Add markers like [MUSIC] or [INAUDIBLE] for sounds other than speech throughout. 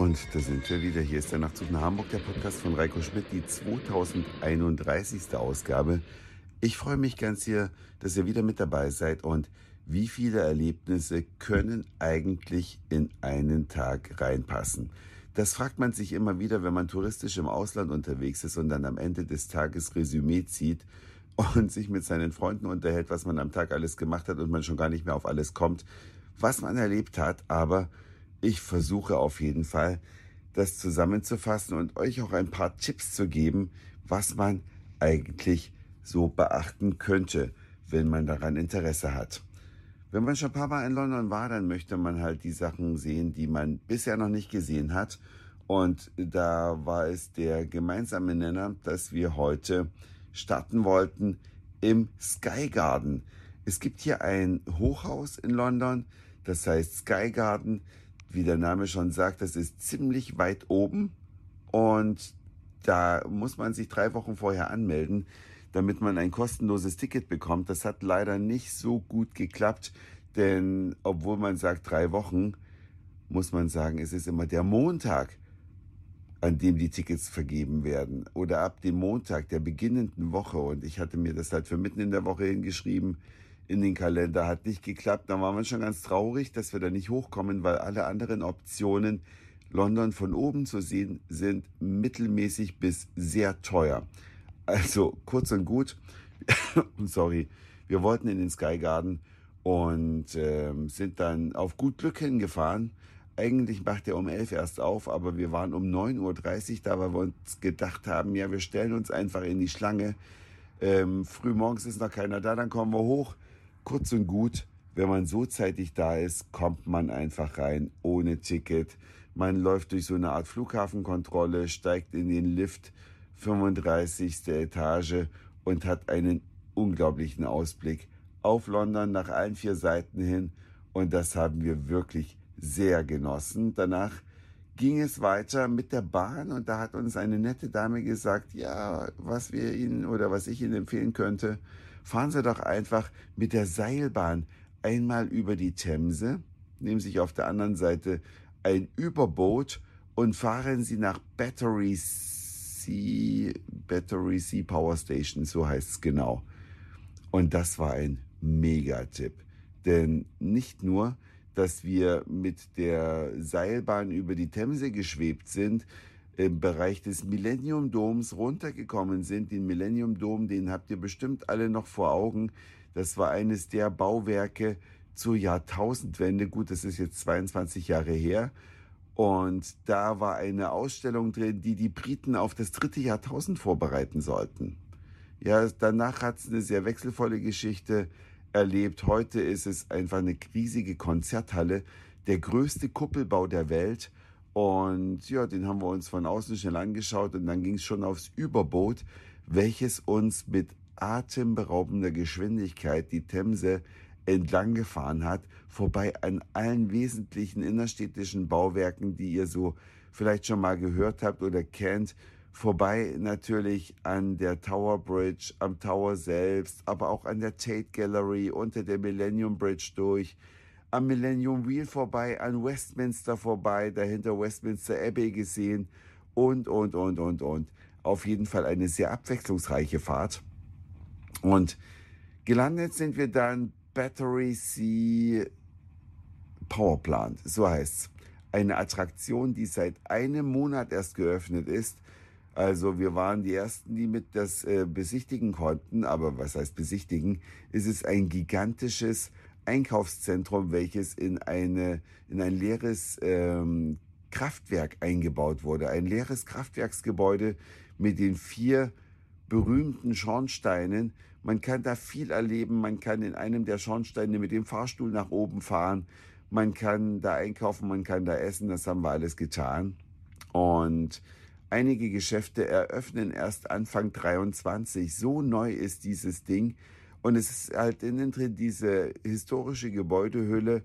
Und da sind wir wieder. Hier ist der Nachtzug nach Hamburg, der Podcast von Reiko Schmidt, die 2031. Ausgabe. Ich freue mich ganz hier, dass ihr wieder mit dabei seid und wie viele Erlebnisse können eigentlich in einen Tag reinpassen? Das fragt man sich immer wieder, wenn man touristisch im Ausland unterwegs ist und dann am Ende des Tages Resümee zieht und sich mit seinen Freunden unterhält, was man am Tag alles gemacht hat und man schon gar nicht mehr auf alles kommt, was man erlebt hat. Aber ich versuche auf jeden Fall, das zusammenzufassen und euch auch ein paar Tipps zu geben, was man eigentlich so beachten könnte, wenn man daran Interesse hat. Wenn man schon ein paar Mal in London war, dann möchte man halt die Sachen sehen, die man bisher noch nicht gesehen hat. Und da war es der gemeinsame Nenner, dass wir heute starten wollten im Sky Garden. Es gibt hier ein Hochhaus in London, das heißt Sky Garden. Wie der Name schon sagt, das ist ziemlich weit oben und da muss man sich drei Wochen vorher anmelden damit man ein kostenloses Ticket bekommt. Das hat leider nicht so gut geklappt, denn obwohl man sagt drei Wochen, muss man sagen, es ist immer der Montag, an dem die Tickets vergeben werden oder ab dem Montag der beginnenden Woche. Und ich hatte mir das halt für mitten in der Woche hingeschrieben in den Kalender, hat nicht geklappt. Da waren wir schon ganz traurig, dass wir da nicht hochkommen, weil alle anderen Optionen London von oben zu sehen sind mittelmäßig bis sehr teuer. Also kurz und gut, [LAUGHS] sorry, wir wollten in den Sky Garden und äh, sind dann auf gut Glück hingefahren. Eigentlich macht er um 11 erst auf, aber wir waren um 9.30 Uhr da, weil wir uns gedacht haben, ja, wir stellen uns einfach in die Schlange. Ähm, früh morgens ist noch keiner da, dann kommen wir hoch. Kurz und gut, wenn man so zeitig da ist, kommt man einfach rein ohne Ticket. Man läuft durch so eine Art Flughafenkontrolle, steigt in den Lift 35. Etage und hat einen unglaublichen Ausblick auf London nach allen vier Seiten hin und das haben wir wirklich sehr genossen. Danach ging es weiter mit der Bahn und da hat uns eine nette Dame gesagt, ja, was wir Ihnen oder was ich Ihnen empfehlen könnte, fahren Sie doch einfach mit der Seilbahn einmal über die Themse, nehmen sich auf der anderen Seite ein Überboot und fahren Sie nach Batteries C, Battery C Power Station, so heißt es genau. Und das war ein Megatipp. Denn nicht nur, dass wir mit der Seilbahn über die Themse geschwebt sind, im Bereich des Millennium Doms runtergekommen sind. Den Millennium Dom, den habt ihr bestimmt alle noch vor Augen. Das war eines der Bauwerke zur Jahrtausendwende. Gut, das ist jetzt 22 Jahre her. Und da war eine Ausstellung drin, die die Briten auf das dritte Jahrtausend vorbereiten sollten. Ja, danach hat es eine sehr wechselvolle Geschichte erlebt. Heute ist es einfach eine riesige Konzerthalle, der größte Kuppelbau der Welt. Und ja, den haben wir uns von außen schnell angeschaut und dann ging es schon aufs Überboot, welches uns mit atemberaubender Geschwindigkeit die Themse entlang gefahren hat, vorbei an allen wesentlichen innerstädtischen Bauwerken, die ihr so vielleicht schon mal gehört habt oder kennt, vorbei natürlich an der Tower Bridge, am Tower selbst, aber auch an der Tate Gallery, unter der Millennium Bridge durch, am Millennium Wheel vorbei, an Westminster vorbei, dahinter Westminster Abbey gesehen und, und, und, und, und. Auf jeden Fall eine sehr abwechslungsreiche Fahrt. Und gelandet sind wir dann Battery Sea Power Plant, so heißt's. Eine Attraktion, die seit einem Monat erst geöffnet ist. Also wir waren die ersten, die mit das äh, besichtigen konnten. Aber was heißt besichtigen? Es ist ein gigantisches Einkaufszentrum, welches in eine in ein leeres ähm, Kraftwerk eingebaut wurde. Ein leeres Kraftwerksgebäude mit den vier berühmten Schornsteinen. Man kann da viel erleben. Man kann in einem der Schornsteine mit dem Fahrstuhl nach oben fahren. Man kann da einkaufen, man kann da essen. Das haben wir alles getan. Und einige Geschäfte eröffnen erst Anfang 23. So neu ist dieses Ding. Und es ist halt innen drin diese historische Gebäudehülle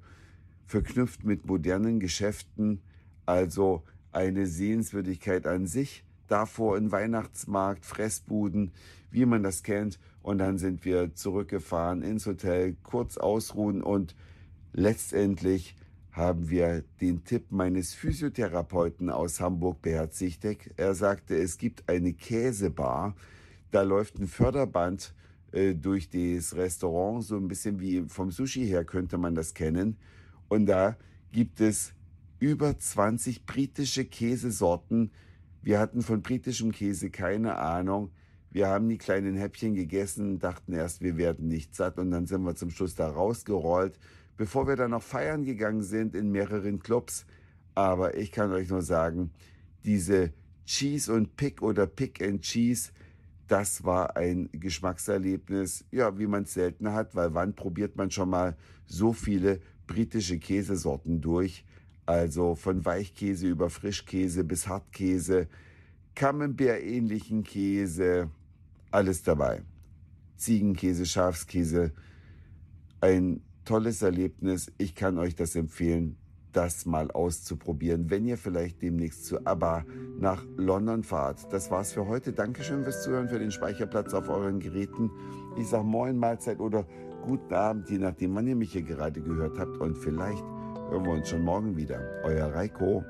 verknüpft mit modernen Geschäften. Also eine Sehenswürdigkeit an sich davor ein Weihnachtsmarkt, Fressbuden, wie man das kennt. Und dann sind wir zurückgefahren ins Hotel, kurz ausruhen und letztendlich haben wir den Tipp meines Physiotherapeuten aus Hamburg beherzigt. Er sagte, es gibt eine Käsebar, da läuft ein Förderband äh, durch das Restaurant, so ein bisschen wie vom Sushi her könnte man das kennen. Und da gibt es über 20 britische Käsesorten. Wir hatten von britischem Käse keine Ahnung. Wir haben die kleinen Häppchen gegessen, dachten erst, wir werden nicht satt und dann sind wir zum Schluss da rausgerollt, bevor wir dann noch feiern gegangen sind in mehreren Clubs. Aber ich kann euch nur sagen, diese Cheese und Pick oder Pick and Cheese, das war ein Geschmackserlebnis, ja, wie man es selten hat, weil wann probiert man schon mal so viele britische Käsesorten durch? Also von Weichkäse über Frischkäse bis Hartkäse, Camembert-ähnlichen Käse, alles dabei. Ziegenkäse, Schafskäse, ein tolles Erlebnis. Ich kann euch das empfehlen, das mal auszuprobieren, wenn ihr vielleicht demnächst zu ABBA nach London fahrt. Das war's für heute. Dankeschön fürs Zuhören, für den Speicherplatz auf euren Geräten. Ich sag Moin, Mahlzeit oder guten Abend, je nachdem, wann ihr mich hier gerade gehört habt. Und vielleicht hören wir uns schon morgen wieder. Euer Reiko.